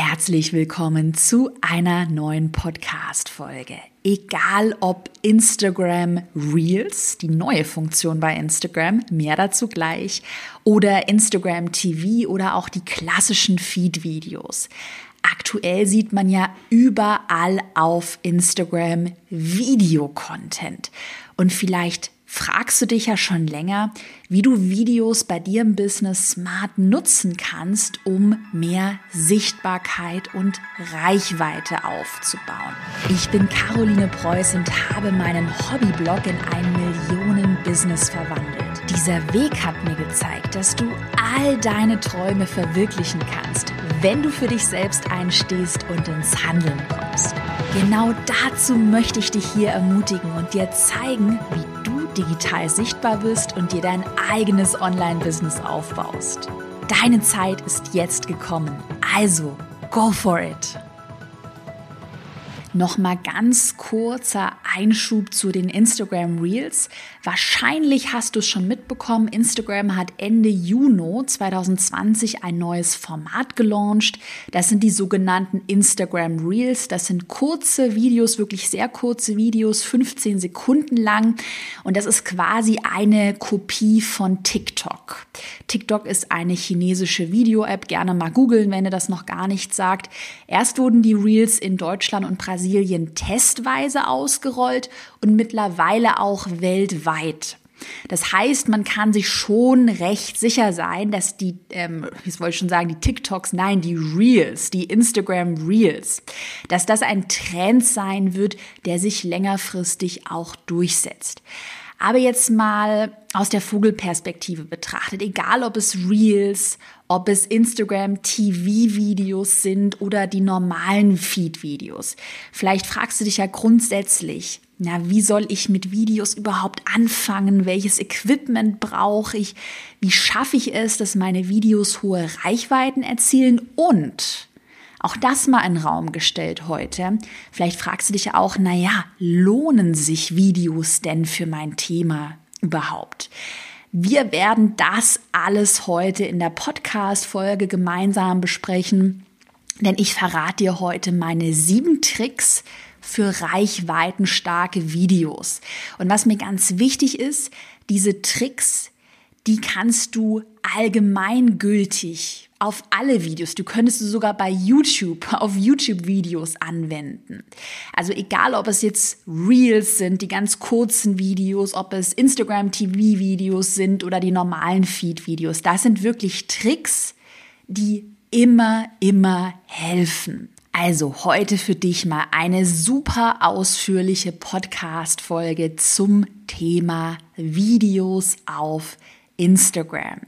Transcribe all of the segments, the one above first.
Herzlich willkommen zu einer neuen Podcast-Folge. Egal ob Instagram Reels, die neue Funktion bei Instagram, mehr dazu gleich, oder Instagram TV oder auch die klassischen Feed-Videos. Aktuell sieht man ja überall auf Instagram Videocontent. Und vielleicht fragst du dich ja schon länger, wie du Videos bei dir im Business smart nutzen kannst, um mehr Sichtbarkeit und Reichweite aufzubauen. Ich bin Caroline Preuß und habe meinen Hobbyblog in ein Millionen-Business verwandelt. Dieser Weg hat mir gezeigt, dass du all deine Träume verwirklichen kannst, wenn du für dich selbst einstehst und ins Handeln kommst. Genau dazu möchte ich dich hier ermutigen und dir zeigen, wie digital sichtbar bist und dir dein eigenes Online-Business aufbaust. Deine Zeit ist jetzt gekommen. Also, go for it! Nochmal ganz kurzer Einschub zu den Instagram Reels. Wahrscheinlich hast du es schon mitbekommen, Instagram hat Ende Juni 2020 ein neues Format gelauncht. Das sind die sogenannten Instagram Reels. Das sind kurze Videos, wirklich sehr kurze Videos, 15 Sekunden lang. Und das ist quasi eine Kopie von TikTok. TikTok ist eine chinesische Video-App. Gerne mal googeln, wenn ihr das noch gar nicht sagt. Erst wurden die Reels in Deutschland und Brasilien Brasilien testweise ausgerollt und mittlerweile auch weltweit. Das heißt, man kann sich schon recht sicher sein, dass die, ähm, ich wollte schon sagen, die TikToks, nein, die Reels, die Instagram Reels, dass das ein Trend sein wird, der sich längerfristig auch durchsetzt. Aber jetzt mal aus der Vogelperspektive betrachtet, egal ob es Reels, ob es Instagram TV-Videos sind oder die normalen Feed-Videos. Vielleicht fragst du dich ja grundsätzlich, na, wie soll ich mit Videos überhaupt anfangen? Welches Equipment brauche ich? Wie schaffe ich es, dass meine Videos hohe Reichweiten erzielen? Und auch das mal in Raum gestellt heute. Vielleicht fragst du dich ja auch, na ja, lohnen sich Videos denn für mein Thema überhaupt? Wir werden das alles heute in der Podcast-Folge gemeinsam besprechen, denn ich verrate dir heute meine sieben Tricks für reichweitenstarke Videos. Und was mir ganz wichtig ist, diese Tricks, die kannst du allgemeingültig auf alle Videos. Du könntest es sogar bei YouTube, auf YouTube-Videos anwenden. Also egal, ob es jetzt Reels sind, die ganz kurzen Videos, ob es Instagram-TV-Videos sind oder die normalen Feed-Videos. Das sind wirklich Tricks, die immer, immer helfen. Also heute für dich mal eine super ausführliche Podcast-Folge zum Thema Videos auf Instagram.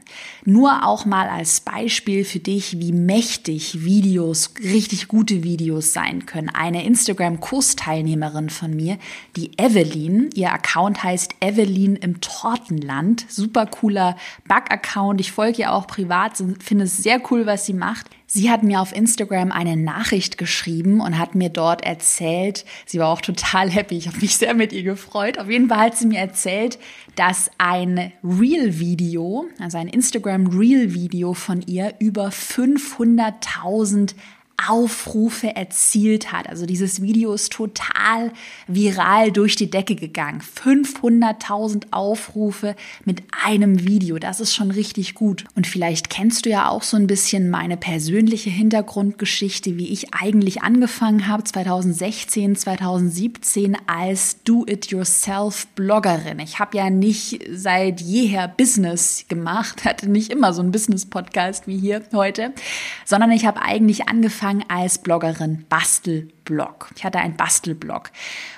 Nur auch mal als Beispiel für dich, wie mächtig Videos, richtig gute Videos sein können. Eine Instagram-Kursteilnehmerin von mir, die Evelyn, ihr Account heißt Evelyn im Tortenland. Super cooler Bug-Account. Ich folge ihr auch privat, finde es sehr cool, was sie macht. Sie hat mir auf Instagram eine Nachricht geschrieben und hat mir dort erzählt, sie war auch total happy, ich habe mich sehr mit ihr gefreut. Auf jeden Fall hat sie mir erzählt, dass ein Reel-Video, also ein Instagram-Reel-Video von ihr über 500.000 Aufrufe erzielt hat. Also dieses Video ist total viral durch die Decke gegangen. 500.000 Aufrufe mit einem Video. Das ist schon richtig gut. Und vielleicht kennst du ja auch so ein bisschen meine persönliche Hintergrundgeschichte, wie ich eigentlich angefangen habe 2016, 2017 als Do-it-yourself-Bloggerin. Ich habe ja nicht seit jeher Business gemacht, hatte nicht immer so einen Business-Podcast wie hier heute, sondern ich habe eigentlich angefangen, angefangen als Bloggerin Bastelblog. Ich hatte einen Bastelblog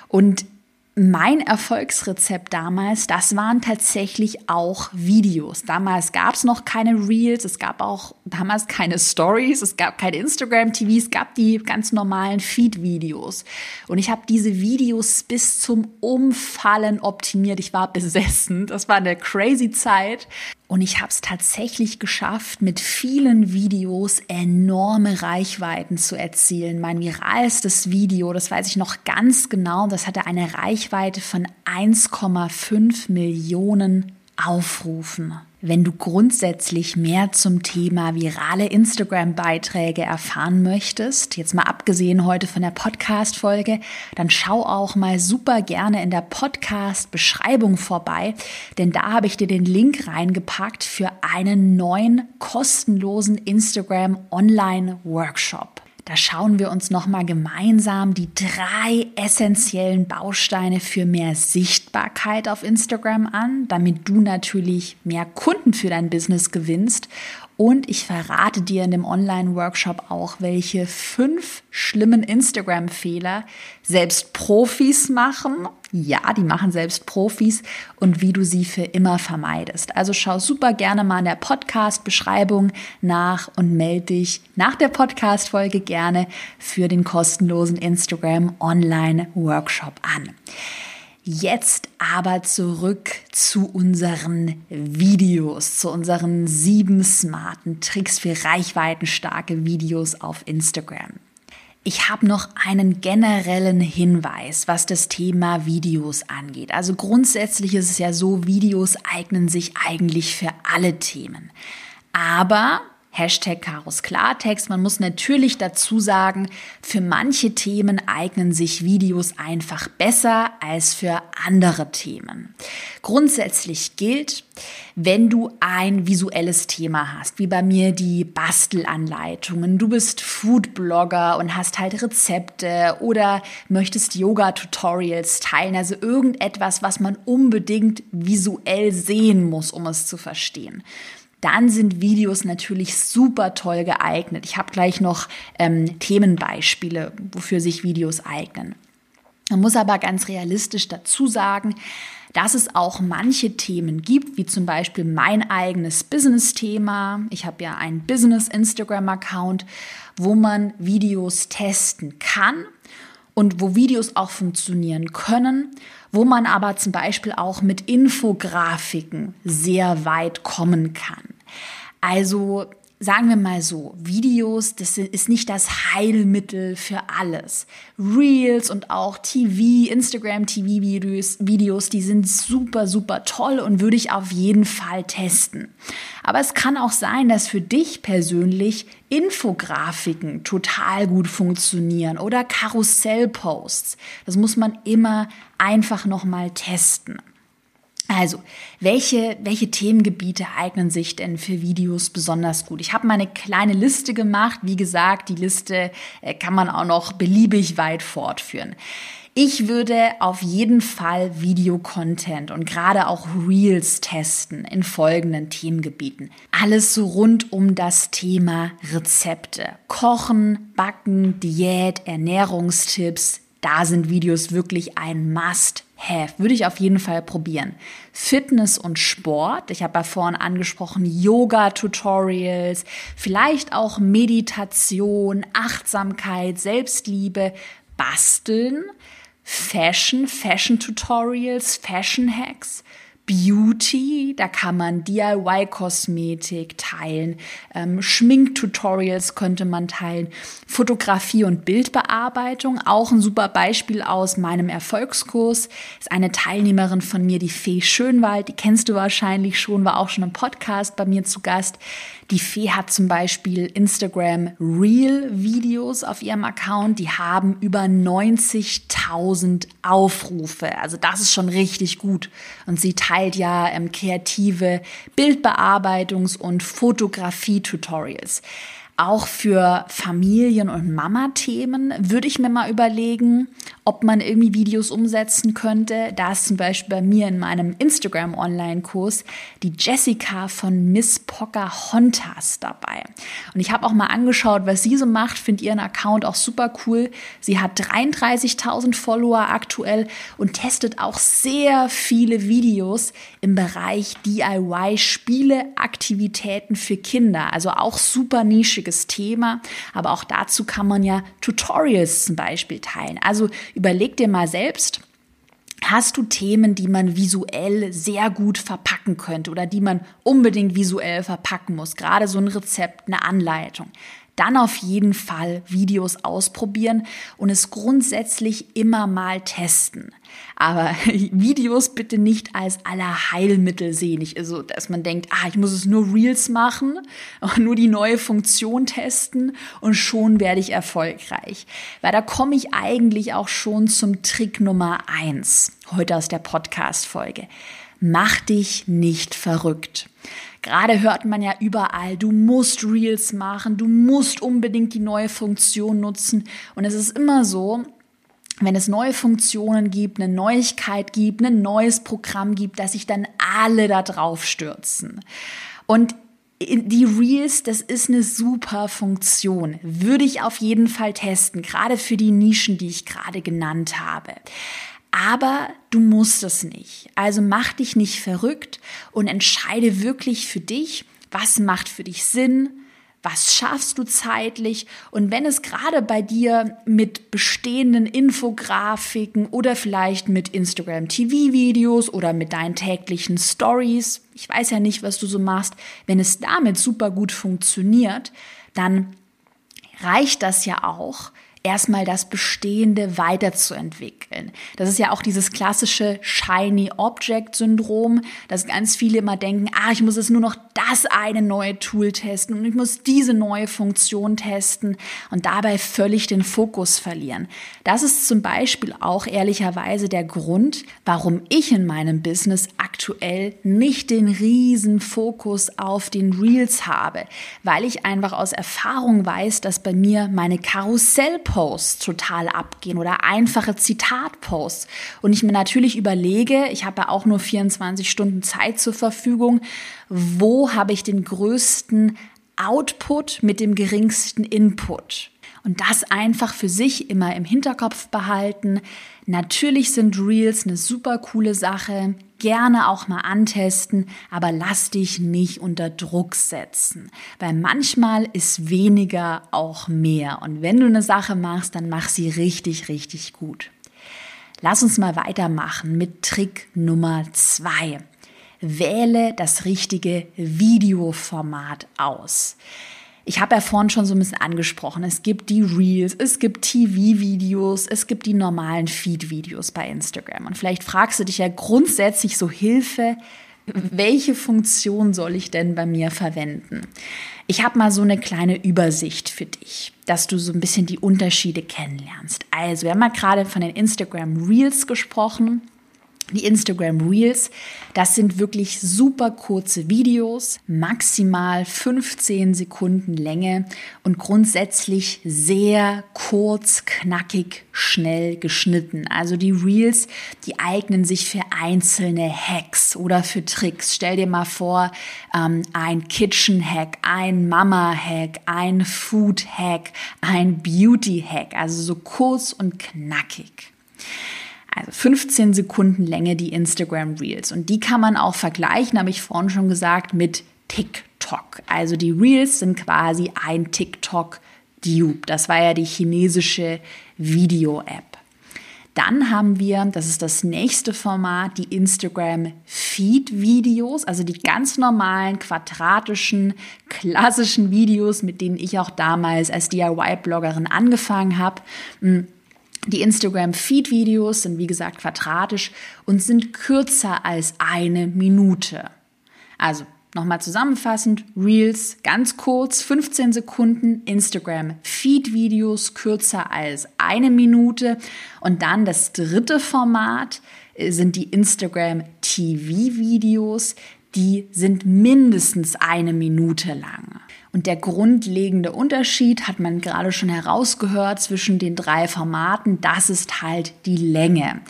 und mein Erfolgsrezept damals, das waren tatsächlich auch Videos. Damals gab es noch keine Reels, es gab auch damals keine Stories, es gab keine Instagram-TV, es gab die ganz normalen Feed-Videos. Und ich habe diese Videos bis zum Umfallen optimiert. Ich war besessen. Das war eine crazy Zeit. Und ich habe es tatsächlich geschafft, mit vielen Videos enorme Reichweiten zu erzielen. Mein viralstes Video, das weiß ich noch ganz genau, das hatte eine Reichweite von 1,5 Millionen Aufrufen. Wenn du grundsätzlich mehr zum Thema virale Instagram-Beiträge erfahren möchtest, jetzt mal abgesehen heute von der Podcast-Folge, dann schau auch mal super gerne in der Podcast-Beschreibung vorbei, denn da habe ich dir den Link reingepackt für einen neuen kostenlosen Instagram Online-Workshop. Da schauen wir uns nochmal gemeinsam die drei essentiellen Bausteine für mehr Sichtbarkeit auf Instagram an, damit du natürlich mehr Kunden für dein Business gewinnst und ich verrate dir in dem Online-Workshop auch, welche fünf schlimmen Instagram-Fehler selbst Profis machen. Ja, die machen selbst Profis und wie du sie für immer vermeidest. Also schau super gerne mal in der Podcast-Beschreibung nach und melde dich nach der Podcast-Folge gerne für den kostenlosen Instagram Online-Workshop an. Jetzt aber zurück zu unseren Videos, zu unseren sieben smarten Tricks für reichweitenstarke Videos auf Instagram. Ich habe noch einen generellen Hinweis, was das Thema Videos angeht. Also grundsätzlich ist es ja so, Videos eignen sich eigentlich für alle Themen. Aber Hashtag Karos Klartext. Man muss natürlich dazu sagen, für manche Themen eignen sich Videos einfach besser als für andere Themen. Grundsätzlich gilt, wenn du ein visuelles Thema hast, wie bei mir die Bastelanleitungen, du bist Foodblogger und hast halt Rezepte oder möchtest Yoga-Tutorials teilen, also irgendetwas, was man unbedingt visuell sehen muss, um es zu verstehen dann sind Videos natürlich super toll geeignet. Ich habe gleich noch ähm, Themenbeispiele, wofür sich Videos eignen. Man muss aber ganz realistisch dazu sagen, dass es auch manche Themen gibt, wie zum Beispiel mein eigenes Business-Thema. Ich habe ja einen Business-Instagram-Account, wo man Videos testen kann und wo Videos auch funktionieren können, wo man aber zum Beispiel auch mit Infografiken sehr weit kommen kann. Also sagen wir mal so, Videos, das ist nicht das Heilmittel für alles. Reels und auch TV, Instagram TV Videos, Videos, die sind super, super toll und würde ich auf jeden Fall testen. Aber es kann auch sein, dass für dich persönlich Infografiken total gut funktionieren oder Karussellposts. Das muss man immer einfach nochmal testen. Also, welche, welche Themengebiete eignen sich denn für Videos besonders gut? Ich habe mal eine kleine Liste gemacht. Wie gesagt, die Liste äh, kann man auch noch beliebig weit fortführen. Ich würde auf jeden Fall Videocontent und gerade auch Reels testen in folgenden Themengebieten. Alles so rund um das Thema Rezepte. Kochen, Backen, Diät, Ernährungstipps. Da sind Videos wirklich ein Must have, würde ich auf jeden Fall probieren. Fitness und Sport, ich habe ja vorhin angesprochen, Yoga-Tutorials, vielleicht auch Meditation, Achtsamkeit, Selbstliebe, Basteln, Fashion, Fashion-Tutorials, Fashion-Hacks, Beauty, da kann man DIY-Kosmetik teilen, ähm, Schminktutorials könnte man teilen, Fotografie und Bildbearbeitung, auch ein super Beispiel aus meinem Erfolgskurs, ist eine Teilnehmerin von mir, die Fee Schönwald, die kennst du wahrscheinlich schon, war auch schon im Podcast bei mir zu Gast. Die Fee hat zum Beispiel Instagram Real Videos auf ihrem Account, die haben über 90.000 Aufrufe, also das ist schon richtig gut. Und sie teilt ja ähm, kreative Bildbearbeitungs- und Fotografie-Tutorials. Auch für Familien- und Mama-Themen würde ich mir mal überlegen, ob man irgendwie Videos umsetzen könnte. Da ist zum Beispiel bei mir in meinem Instagram-Online-Kurs die Jessica von Miss Pocahontas dabei. Und ich habe auch mal angeschaut, was sie so macht, finde ihren Account auch super cool. Sie hat 33.000 Follower aktuell und testet auch sehr viele Videos im Bereich DIY-Spiele, Aktivitäten für Kinder. Also auch super nischig wichtiges Thema, aber auch dazu kann man ja Tutorials zum Beispiel teilen. Also überleg dir mal selbst, Hast du Themen, die man visuell sehr gut verpacken könnte oder die man unbedingt visuell verpacken muss? Gerade so ein Rezept, eine Anleitung. Dann auf jeden Fall Videos ausprobieren und es grundsätzlich immer mal testen. Aber Videos bitte nicht als aller Heilmittel sehen. Ich, also, dass man denkt, ah, ich muss es nur Reels machen, nur die neue Funktion testen und schon werde ich erfolgreich. Weil da komme ich eigentlich auch schon zum Trick Nummer eins heute aus der Podcast-Folge. Mach dich nicht verrückt. Gerade hört man ja überall, du musst Reels machen, du musst unbedingt die neue Funktion nutzen. Und es ist immer so, wenn es neue Funktionen gibt, eine Neuigkeit gibt, ein neues Programm gibt, dass sich dann alle da drauf stürzen. Und die Reels, das ist eine super Funktion. Würde ich auf jeden Fall testen, gerade für die Nischen, die ich gerade genannt habe. Aber du musst es nicht. Also mach dich nicht verrückt und entscheide wirklich für dich, was macht für dich Sinn, was schaffst du zeitlich und wenn es gerade bei dir mit bestehenden Infografiken oder vielleicht mit Instagram TV-Videos oder mit deinen täglichen Stories, ich weiß ja nicht, was du so machst, wenn es damit super gut funktioniert, dann reicht das ja auch, erstmal das Bestehende weiterzuentwickeln. Das ist ja auch dieses klassische Shiny Object Syndrom, dass ganz viele immer denken, ah, ich muss jetzt nur noch das eine neue Tool testen und ich muss diese neue Funktion testen und dabei völlig den Fokus verlieren. Das ist zum Beispiel auch ehrlicherweise der Grund, warum ich in meinem Business aktuell nicht den riesen Fokus auf den Reels habe, weil ich einfach aus Erfahrung weiß, dass bei mir meine Karussell Posts total abgehen oder einfache Zitatposts. Und ich mir natürlich überlege, ich habe ja auch nur 24 Stunden Zeit zur Verfügung, wo habe ich den größten Output mit dem geringsten Input? Und das einfach für sich immer im Hinterkopf behalten. Natürlich sind Reels eine super coole Sache gerne auch mal antesten, aber lass dich nicht unter Druck setzen, weil manchmal ist weniger auch mehr. Und wenn du eine Sache machst, dann mach sie richtig, richtig gut. Lass uns mal weitermachen mit Trick Nummer zwei. Wähle das richtige Videoformat aus. Ich habe ja vorhin schon so ein bisschen angesprochen, es gibt die Reels, es gibt TV-Videos, es gibt die normalen Feed-Videos bei Instagram. Und vielleicht fragst du dich ja grundsätzlich so Hilfe, welche Funktion soll ich denn bei mir verwenden? Ich habe mal so eine kleine Übersicht für dich, dass du so ein bisschen die Unterschiede kennenlernst. Also, wir haben mal gerade von den Instagram Reels gesprochen die Instagram Reels, das sind wirklich super kurze Videos, maximal 15 Sekunden Länge und grundsätzlich sehr kurz, knackig, schnell geschnitten. Also die Reels, die eignen sich für einzelne Hacks oder für Tricks. Stell dir mal vor, ähm, ein Kitchen-Hack, ein Mama-Hack, ein Food-Hack, ein Beauty-Hack, also so kurz und knackig. Also 15 Sekunden Länge die Instagram Reels. Und die kann man auch vergleichen, habe ich vorhin schon gesagt, mit TikTok. Also die Reels sind quasi ein TikTok-Dupe. Das war ja die chinesische Video-App. Dann haben wir, das ist das nächste Format, die Instagram Feed Videos, also die ganz normalen, quadratischen, klassischen Videos, mit denen ich auch damals als DIY-Bloggerin angefangen habe. Die Instagram-Feed-Videos sind wie gesagt quadratisch und sind kürzer als eine Minute. Also nochmal zusammenfassend, Reels ganz kurz, 15 Sekunden, Instagram-Feed-Videos kürzer als eine Minute und dann das dritte Format sind die Instagram-TV-Videos, die sind mindestens eine Minute lang. Und der grundlegende Unterschied hat man gerade schon herausgehört zwischen den drei Formaten. Das ist halt die Länge.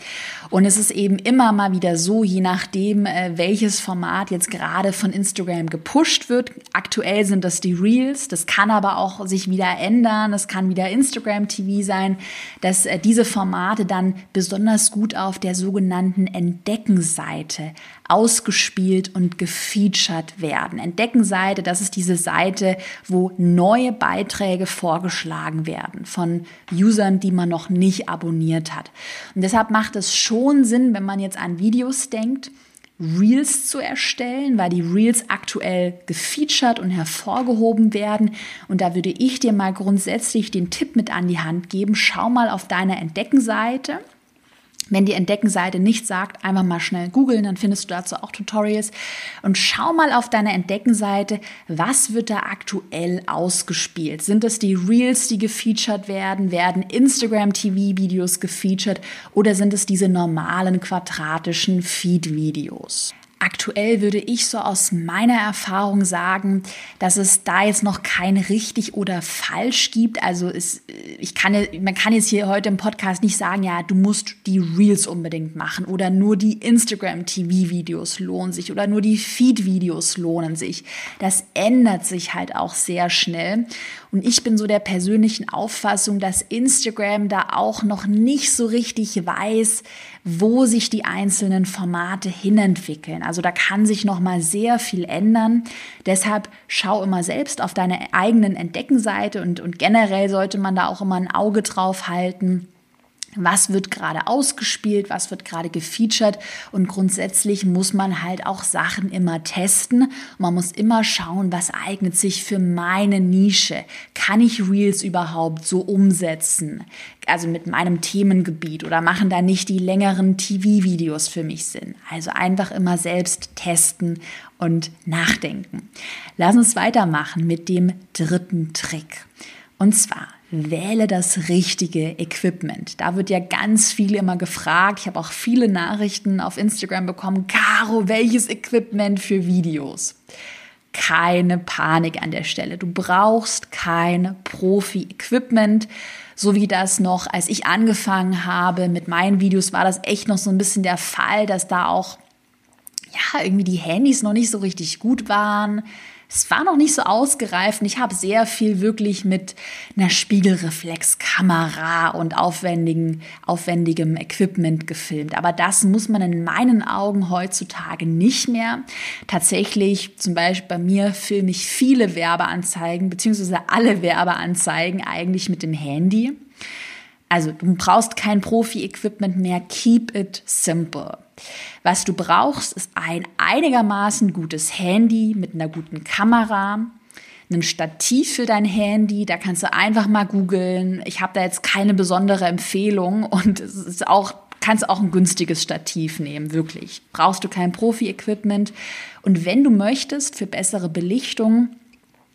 Und es ist eben immer mal wieder so, je nachdem, äh, welches Format jetzt gerade von Instagram gepusht wird. Aktuell sind das die Reels. Das kann aber auch sich wieder ändern. Es kann wieder Instagram TV sein, dass äh, diese Formate dann besonders gut auf der sogenannten Entdeckenseite ausgespielt und gefeatured werden. Entdeckenseite, das ist diese Seite, wo neue Beiträge vorgeschlagen werden von Usern, die man noch nicht abonniert hat. Und deshalb macht es schon Sinn, wenn man jetzt an Videos denkt, Reels zu erstellen, weil die Reels aktuell gefeatured und hervorgehoben werden. Und da würde ich dir mal grundsätzlich den Tipp mit an die Hand geben. Schau mal auf deine Entdeckenseite wenn die Entdeckenseite nicht sagt, einfach mal schnell googeln, dann findest du dazu auch Tutorials. Und schau mal auf deiner Entdeckenseite, was wird da aktuell ausgespielt? Sind es die Reels, die gefeatured werden? Werden Instagram TV-Videos gefeatured? Oder sind es diese normalen quadratischen Feed-Videos? Aktuell würde ich so aus meiner Erfahrung sagen, dass es da jetzt noch kein richtig oder falsch gibt. Also es, ich kann, man kann jetzt hier heute im Podcast nicht sagen, ja, du musst die Reels unbedingt machen oder nur die Instagram TV Videos lohnen sich oder nur die Feed Videos lohnen sich. Das ändert sich halt auch sehr schnell. Und ich bin so der persönlichen Auffassung, dass Instagram da auch noch nicht so richtig weiß, wo sich die einzelnen Formate hinentwickeln. Also da kann sich noch mal sehr viel ändern. Deshalb schau immer selbst auf deine eigenen Entdeckenseite und, und generell sollte man da auch immer ein Auge drauf halten was wird gerade ausgespielt, was wird gerade gefeatured und grundsätzlich muss man halt auch Sachen immer testen. Man muss immer schauen, was eignet sich für meine Nische. Kann ich Reels überhaupt so umsetzen? Also mit meinem Themengebiet oder machen da nicht die längeren TV-Videos für mich Sinn? Also einfach immer selbst testen und nachdenken. Lass uns weitermachen mit dem dritten Trick. Und zwar wähle das richtige Equipment. Da wird ja ganz viel immer gefragt. Ich habe auch viele Nachrichten auf Instagram bekommen. Caro, welches Equipment für Videos? Keine Panik an der Stelle. Du brauchst kein Profi-Equipment. So wie das noch, als ich angefangen habe mit meinen Videos, war das echt noch so ein bisschen der Fall, dass da auch ja, irgendwie die Handys noch nicht so richtig gut waren es war noch nicht so ausgereift und ich habe sehr viel wirklich mit einer Spiegelreflexkamera und aufwendigen, aufwendigem Equipment gefilmt. Aber das muss man in meinen Augen heutzutage nicht mehr. Tatsächlich, zum Beispiel bei mir filme ich viele Werbeanzeigen, beziehungsweise alle Werbeanzeigen eigentlich mit dem Handy. Also du brauchst kein Profi-Equipment mehr. Keep it simple. Was du brauchst, ist ein einigermaßen gutes Handy mit einer guten Kamera, ein Stativ für dein Handy. Da kannst du einfach mal googeln. Ich habe da jetzt keine besondere Empfehlung und es ist auch kannst auch ein günstiges Stativ nehmen, wirklich. Brauchst du kein Profi-Equipment. Und wenn du möchtest, für bessere Belichtung,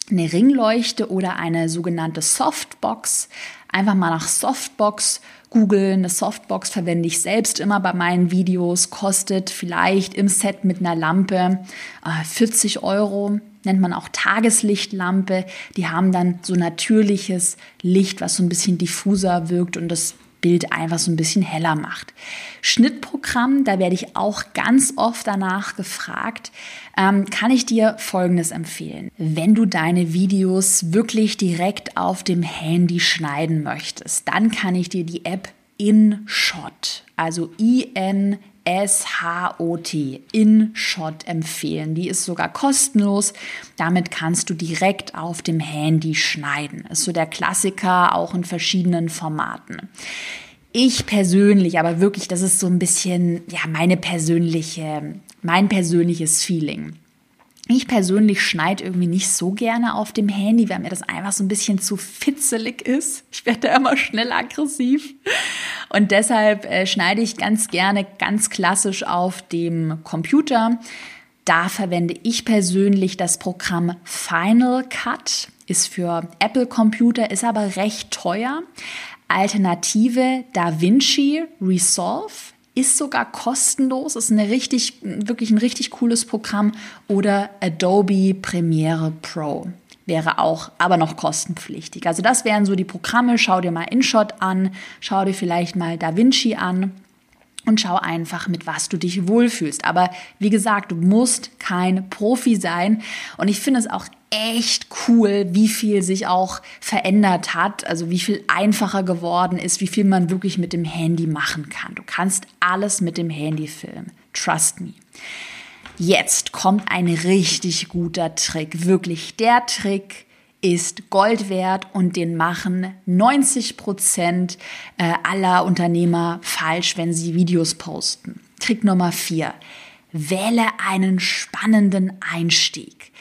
eine Ringleuchte oder eine sogenannte Softbox, einfach mal nach Softbox googeln. Eine Softbox verwende ich selbst immer bei meinen Videos, kostet vielleicht im Set mit einer Lampe 40 äh, Euro nennt man auch Tageslichtlampe. Die haben dann so natürliches Licht, was so ein bisschen diffuser wirkt und das Bild einfach so ein bisschen heller macht. Schnittprogramm, da werde ich auch ganz oft danach gefragt, ähm, kann ich dir Folgendes empfehlen. Wenn du deine Videos wirklich direkt auf dem Handy schneiden möchtest, dann kann ich dir die App InShot, also I-N S-H-O-T, InShot empfehlen. Die ist sogar kostenlos. Damit kannst du direkt auf dem Handy schneiden. Ist so der Klassiker, auch in verschiedenen Formaten. Ich persönlich, aber wirklich, das ist so ein bisschen, ja, meine persönliche, mein persönliches Feeling. Ich persönlich schneide irgendwie nicht so gerne auf dem Handy, weil mir das einfach so ein bisschen zu fitzelig ist. Ich werde da immer schnell aggressiv. Und deshalb äh, schneide ich ganz gerne ganz klassisch auf dem Computer. Da verwende ich persönlich das Programm Final Cut. Ist für Apple Computer, ist aber recht teuer. Alternative DaVinci Resolve ist sogar kostenlos, ist eine richtig, wirklich ein richtig cooles Programm oder Adobe Premiere Pro wäre auch aber noch kostenpflichtig. Also das wären so die Programme. Schau dir mal InShot an, schau dir vielleicht mal DaVinci an und schau einfach, mit was du dich wohlfühlst. Aber wie gesagt, du musst kein Profi sein. Und ich finde es auch echt cool, wie viel sich auch verändert hat, also wie viel einfacher geworden ist, wie viel man wirklich mit dem Handy machen kann. Du kannst alles mit dem Handy filmen. Trust me. Jetzt kommt ein richtig guter Trick. Wirklich der Trick, ist Gold wert und den machen 90 Prozent äh, aller Unternehmer falsch, wenn sie Videos posten. Trick Nummer vier. wähle einen spannenden Einstieg.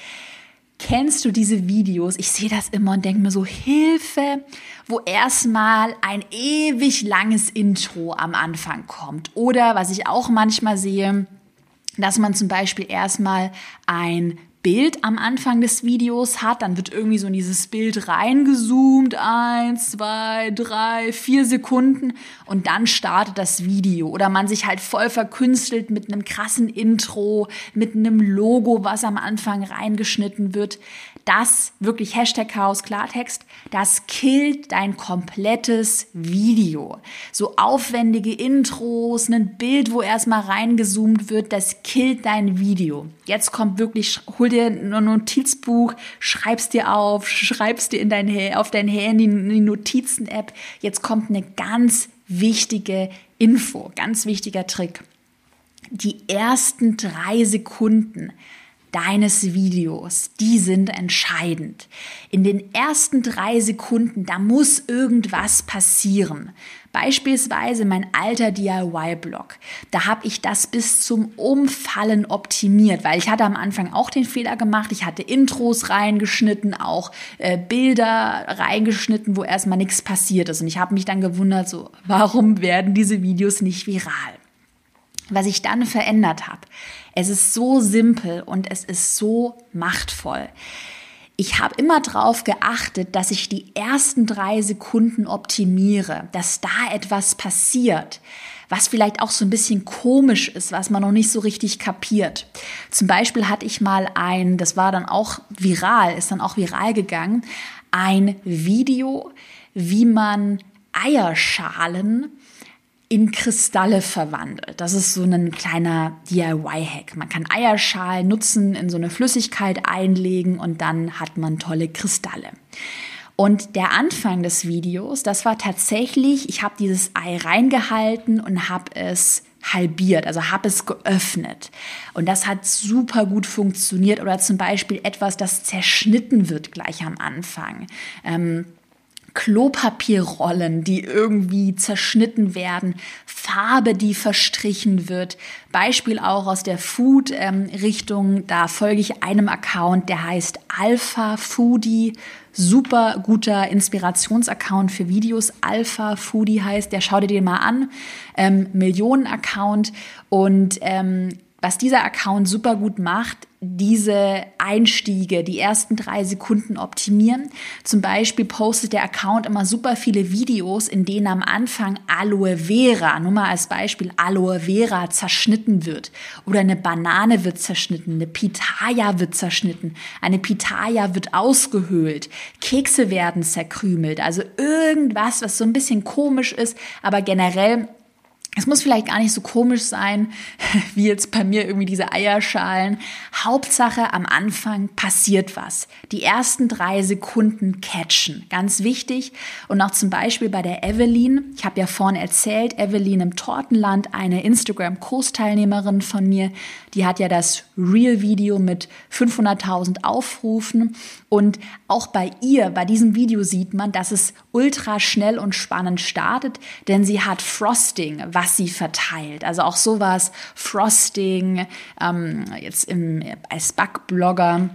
Kennst du diese Videos? Ich sehe das immer und denke mir so, Hilfe, wo erstmal ein ewig langes Intro am Anfang kommt. Oder was ich auch manchmal sehe, dass man zum Beispiel erstmal ein Bild am Anfang des Videos hat, dann wird irgendwie so in dieses Bild reingezoomt, eins, zwei, drei, vier Sekunden und dann startet das Video. Oder man sich halt voll verkünstelt mit einem krassen Intro, mit einem Logo, was am Anfang reingeschnitten wird das wirklich Hashtag Chaos Klartext, das killt dein komplettes Video. So aufwendige Intros, ein Bild, wo erstmal reingezoomt wird, das killt dein Video. Jetzt kommt wirklich, hol dir ein Notizbuch, schreibst dir auf, schreibst dir in dein, auf dein Handy die Notizen-App. Jetzt kommt eine ganz wichtige Info, ganz wichtiger Trick. Die ersten drei Sekunden deines Videos, die sind entscheidend. In den ersten drei Sekunden, da muss irgendwas passieren. Beispielsweise mein alter DIY-Blog. Da habe ich das bis zum Umfallen optimiert, weil ich hatte am Anfang auch den Fehler gemacht. Ich hatte Intros reingeschnitten, auch äh, Bilder reingeschnitten, wo erstmal nichts passiert ist. Und ich habe mich dann gewundert, so, warum werden diese Videos nicht viral? Was ich dann verändert habe. Es ist so simpel und es ist so machtvoll. Ich habe immer darauf geachtet, dass ich die ersten drei Sekunden optimiere, dass da etwas passiert, was vielleicht auch so ein bisschen komisch ist, was man noch nicht so richtig kapiert. Zum Beispiel hatte ich mal ein, das war dann auch viral, ist dann auch viral gegangen, ein Video, wie man Eierschalen in Kristalle verwandelt. Das ist so ein kleiner DIY-Hack. Man kann Eierschalen nutzen, in so eine Flüssigkeit einlegen und dann hat man tolle Kristalle. Und der Anfang des Videos, das war tatsächlich, ich habe dieses Ei reingehalten und habe es halbiert, also habe es geöffnet. Und das hat super gut funktioniert. Oder zum Beispiel etwas, das zerschnitten wird gleich am Anfang. Ähm, Klopapierrollen, die irgendwie zerschnitten werden, Farbe, die verstrichen wird. Beispiel auch aus der Food-Richtung. Da folge ich einem Account, der heißt Alpha Foodie. Super guter Inspirationsaccount für Videos. Alpha Foodie heißt, der schau dir den mal an. Ähm, Millionen-Account. Und ähm, was dieser Account super gut macht, diese Einstiege, die ersten drei Sekunden optimieren. Zum Beispiel postet der Account immer super viele Videos, in denen am Anfang Aloe Vera, nur mal als Beispiel, Aloe Vera zerschnitten wird. Oder eine Banane wird zerschnitten, eine Pitaya wird zerschnitten, eine Pitaya wird ausgehöhlt, Kekse werden zerkrümelt. Also irgendwas, was so ein bisschen komisch ist, aber generell es muss vielleicht gar nicht so komisch sein, wie jetzt bei mir irgendwie diese Eierschalen. Hauptsache am Anfang passiert was. Die ersten drei Sekunden catchen. Ganz wichtig. Und auch zum Beispiel bei der Evelyn. Ich habe ja vorhin erzählt, Evelyn im Tortenland, eine Instagram-Kursteilnehmerin von mir, die hat ja das Real-Video mit 500.000 Aufrufen. Und auch bei ihr, bei diesem Video sieht man, dass es ultra schnell und spannend startet, denn sie hat Frosting, was sie verteilt. Also auch sowas, Frosting, ähm, jetzt im, als Backblogger.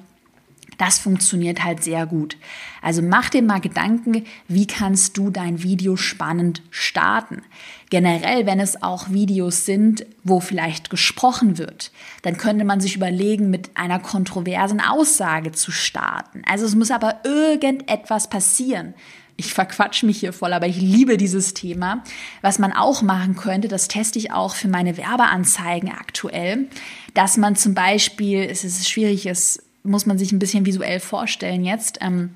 Das funktioniert halt sehr gut. Also mach dir mal Gedanken, wie kannst du dein Video spannend starten. Generell, wenn es auch Videos sind, wo vielleicht gesprochen wird, dann könnte man sich überlegen, mit einer kontroversen Aussage zu starten. Also es muss aber irgendetwas passieren ich verquatsch mich hier voll, aber ich liebe dieses Thema. Was man auch machen könnte, das teste ich auch für meine Werbeanzeigen aktuell, dass man zum Beispiel, es ist schwierig, es muss man sich ein bisschen visuell vorstellen jetzt, ähm,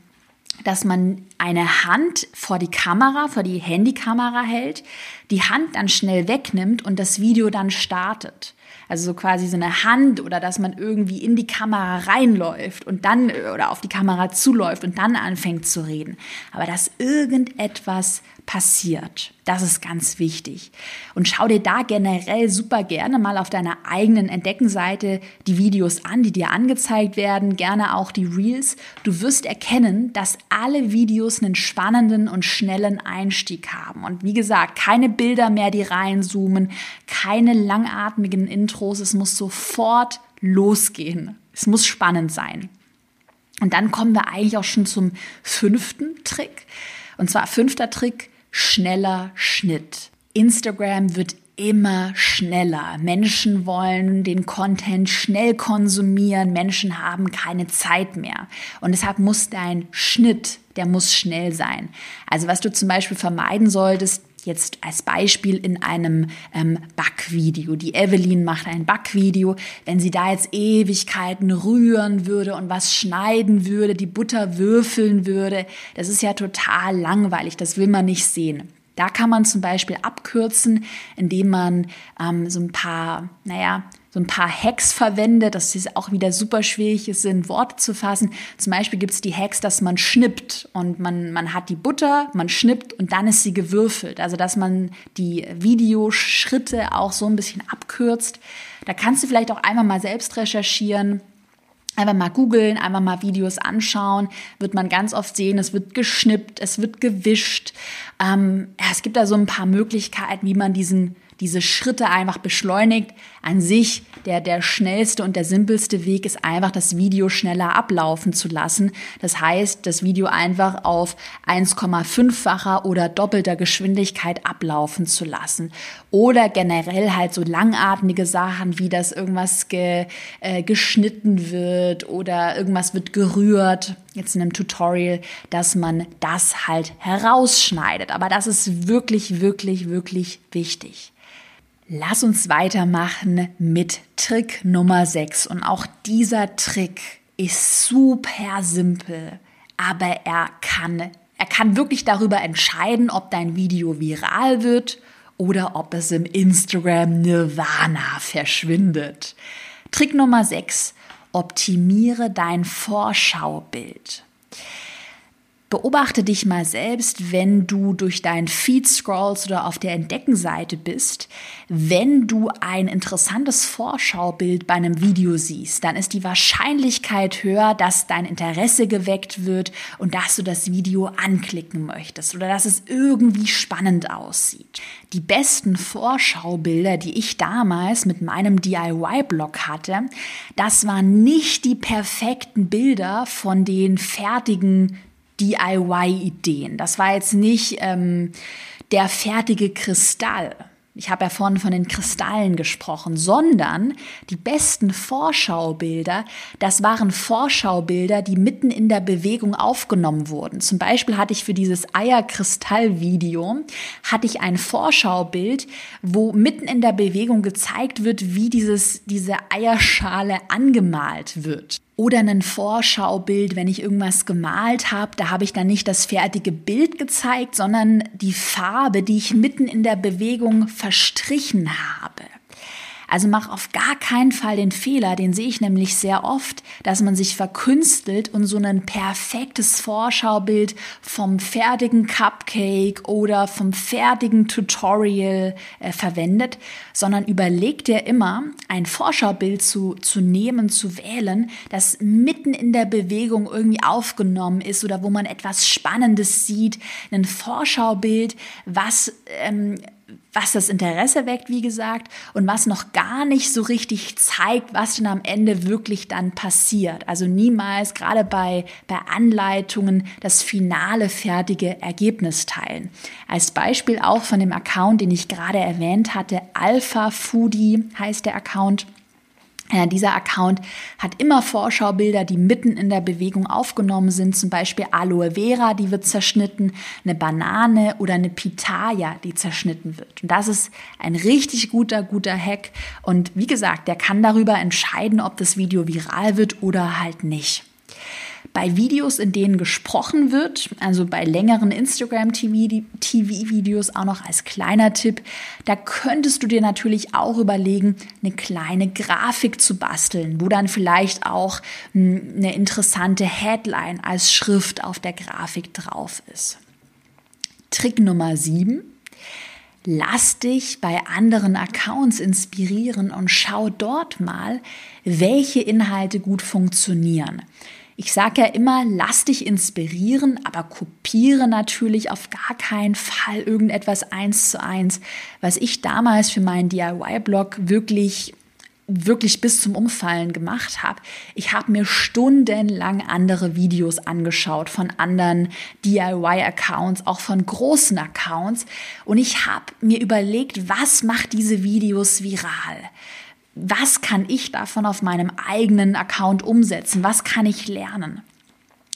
dass man eine Hand vor die Kamera, vor die Handykamera hält, die Hand dann schnell wegnimmt und das Video dann startet. Also so quasi so eine Hand oder dass man irgendwie in die Kamera reinläuft und dann oder auf die Kamera zuläuft und dann anfängt zu reden. Aber dass irgendetwas passiert. Das ist ganz wichtig. Und schau dir da generell super gerne mal auf deiner eigenen Entdeckenseite die Videos an, die dir angezeigt werden, gerne auch die Reels. Du wirst erkennen, dass alle Videos einen spannenden und schnellen Einstieg haben. Und wie gesagt, keine Bilder mehr, die reinzoomen, keine langatmigen Intros, es muss sofort losgehen. Es muss spannend sein. Und dann kommen wir eigentlich auch schon zum fünften Trick. Und zwar fünfter Trick, schneller Schnitt. Instagram wird immer schneller. Menschen wollen den Content schnell konsumieren. Menschen haben keine Zeit mehr. Und deshalb muss dein Schnitt, der muss schnell sein. Also was du zum Beispiel vermeiden solltest, jetzt als Beispiel in einem ähm, Backvideo. Die Evelyn macht ein Backvideo. Wenn sie da jetzt Ewigkeiten rühren würde und was schneiden würde, die Butter würfeln würde, das ist ja total langweilig. Das will man nicht sehen. Da kann man zum Beispiel abkürzen, indem man ähm, so ein paar, naja, so ein paar Hacks verwendet. Das ist auch wieder super schwierig, es in Worte zu fassen. Zum Beispiel gibt es die Hacks, dass man schnippt und man, man hat die Butter, man schnippt und dann ist sie gewürfelt. Also dass man die Videoschritte auch so ein bisschen abkürzt. Da kannst du vielleicht auch einmal mal selbst recherchieren Einfach mal googeln, einfach mal Videos anschauen, wird man ganz oft sehen, es wird geschnippt, es wird gewischt. Ähm, ja, es gibt da so ein paar Möglichkeiten, wie man diesen diese Schritte einfach beschleunigt. An sich der, der schnellste und der simpelste Weg ist einfach, das Video schneller ablaufen zu lassen. Das heißt, das Video einfach auf 1,5-facher oder doppelter Geschwindigkeit ablaufen zu lassen. Oder generell halt so langatmige Sachen, wie dass irgendwas ge, äh, geschnitten wird oder irgendwas wird gerührt jetzt in einem Tutorial, dass man das halt herausschneidet. Aber das ist wirklich, wirklich, wirklich wichtig. Lass uns weitermachen mit Trick Nummer 6. Und auch dieser Trick ist super simpel, aber er kann, er kann wirklich darüber entscheiden, ob dein Video viral wird oder ob es im Instagram Nirvana verschwindet. Trick Nummer 6. Optimiere dein Vorschaubild. Beobachte dich mal selbst, wenn du durch deinen Feed scrollst oder auf der Entdeckenseite bist. Wenn du ein interessantes Vorschaubild bei einem Video siehst, dann ist die Wahrscheinlichkeit höher, dass dein Interesse geweckt wird und dass du das Video anklicken möchtest oder dass es irgendwie spannend aussieht. Die besten Vorschaubilder, die ich damals mit meinem DIY-Blog hatte, das waren nicht die perfekten Bilder von den fertigen DIY-Ideen. Das war jetzt nicht ähm, der fertige Kristall. Ich habe ja vorhin von den Kristallen gesprochen, sondern die besten Vorschaubilder, das waren Vorschaubilder, die mitten in der Bewegung aufgenommen wurden. Zum Beispiel hatte ich für dieses Eierkristall-Video hatte ich ein Vorschaubild, wo mitten in der Bewegung gezeigt wird, wie dieses, diese Eierschale angemalt wird oder ein Vorschaubild, wenn ich irgendwas gemalt habe, da habe ich dann nicht das fertige Bild gezeigt, sondern die Farbe, die ich mitten in der Bewegung verstrichen habe. Also mach auf gar keinen Fall den Fehler, den sehe ich nämlich sehr oft, dass man sich verkünstelt und so ein perfektes Vorschaubild vom fertigen Cupcake oder vom fertigen Tutorial äh, verwendet, sondern überleg dir immer, ein Vorschaubild zu, zu nehmen, zu wählen, das mitten in der Bewegung irgendwie aufgenommen ist oder wo man etwas Spannendes sieht, ein Vorschaubild, was ähm, was das Interesse weckt, wie gesagt, und was noch gar nicht so richtig zeigt, was denn am Ende wirklich dann passiert. Also niemals, gerade bei, bei Anleitungen, das finale, fertige Ergebnis teilen. Als Beispiel auch von dem Account, den ich gerade erwähnt hatte, Alpha Foodie heißt der Account. Ja, dieser Account hat immer Vorschaubilder, die mitten in der Bewegung aufgenommen sind, zum Beispiel Aloe Vera, die wird zerschnitten, eine Banane oder eine Pitaya, die zerschnitten wird. Und das ist ein richtig guter, guter Hack. Und wie gesagt, der kann darüber entscheiden, ob das Video viral wird oder halt nicht. Bei Videos, in denen gesprochen wird, also bei längeren Instagram-TV-Videos auch noch als kleiner Tipp, da könntest du dir natürlich auch überlegen, eine kleine Grafik zu basteln, wo dann vielleicht auch hm, eine interessante Headline als Schrift auf der Grafik drauf ist. Trick Nummer 7. Lass dich bei anderen Accounts inspirieren und schau dort mal, welche Inhalte gut funktionieren. Ich sage ja immer, lass dich inspirieren, aber kopiere natürlich auf gar keinen Fall irgendetwas eins zu eins. Was ich damals für meinen DIY-Blog wirklich wirklich bis zum Umfallen gemacht habe. Ich habe mir stundenlang andere Videos angeschaut von anderen DIY-Accounts, auch von großen Accounts. Und ich habe mir überlegt, was macht diese Videos viral? Was kann ich davon auf meinem eigenen Account umsetzen? Was kann ich lernen?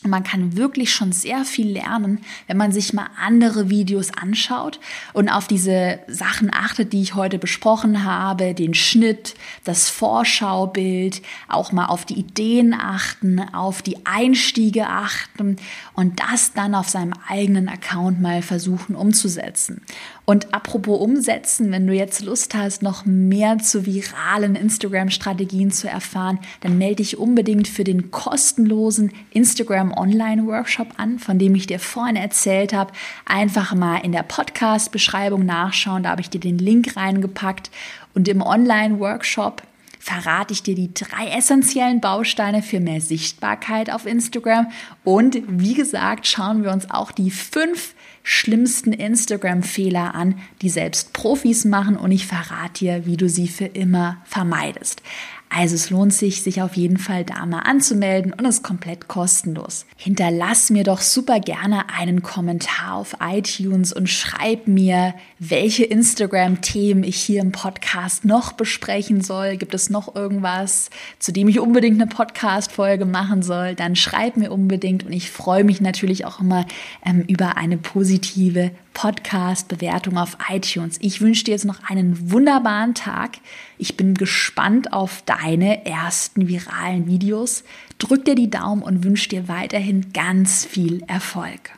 man kann wirklich schon sehr viel lernen, wenn man sich mal andere Videos anschaut und auf diese Sachen achtet, die ich heute besprochen habe, den Schnitt, das Vorschaubild, auch mal auf die Ideen achten, auf die Einstiege achten und das dann auf seinem eigenen Account mal versuchen umzusetzen. Und apropos umsetzen, wenn du jetzt Lust hast, noch mehr zu viralen Instagram-Strategien zu erfahren, dann melde dich unbedingt für den kostenlosen Instagram Online-Workshop an, von dem ich dir vorhin erzählt habe. Einfach mal in der Podcast-Beschreibung nachschauen, da habe ich dir den Link reingepackt. Und im Online-Workshop verrate ich dir die drei essentiellen Bausteine für mehr Sichtbarkeit auf Instagram. Und wie gesagt, schauen wir uns auch die fünf schlimmsten Instagram-Fehler an, die selbst Profis machen und ich verrate dir, wie du sie für immer vermeidest. Also es lohnt sich, sich auf jeden Fall da mal anzumelden und ist komplett kostenlos. Hinterlass mir doch super gerne einen Kommentar auf iTunes und schreib mir, welche Instagram-Themen ich hier im Podcast noch besprechen soll. Gibt es noch irgendwas, zu dem ich unbedingt eine Podcast-Folge machen soll? Dann schreib mir unbedingt und ich freue mich natürlich auch immer ähm, über eine positive Podcast-Bewertung auf iTunes. Ich wünsche dir jetzt noch einen wunderbaren Tag. Ich bin gespannt auf deine ersten viralen Videos. Drück dir die Daumen und wünsche dir weiterhin ganz viel Erfolg.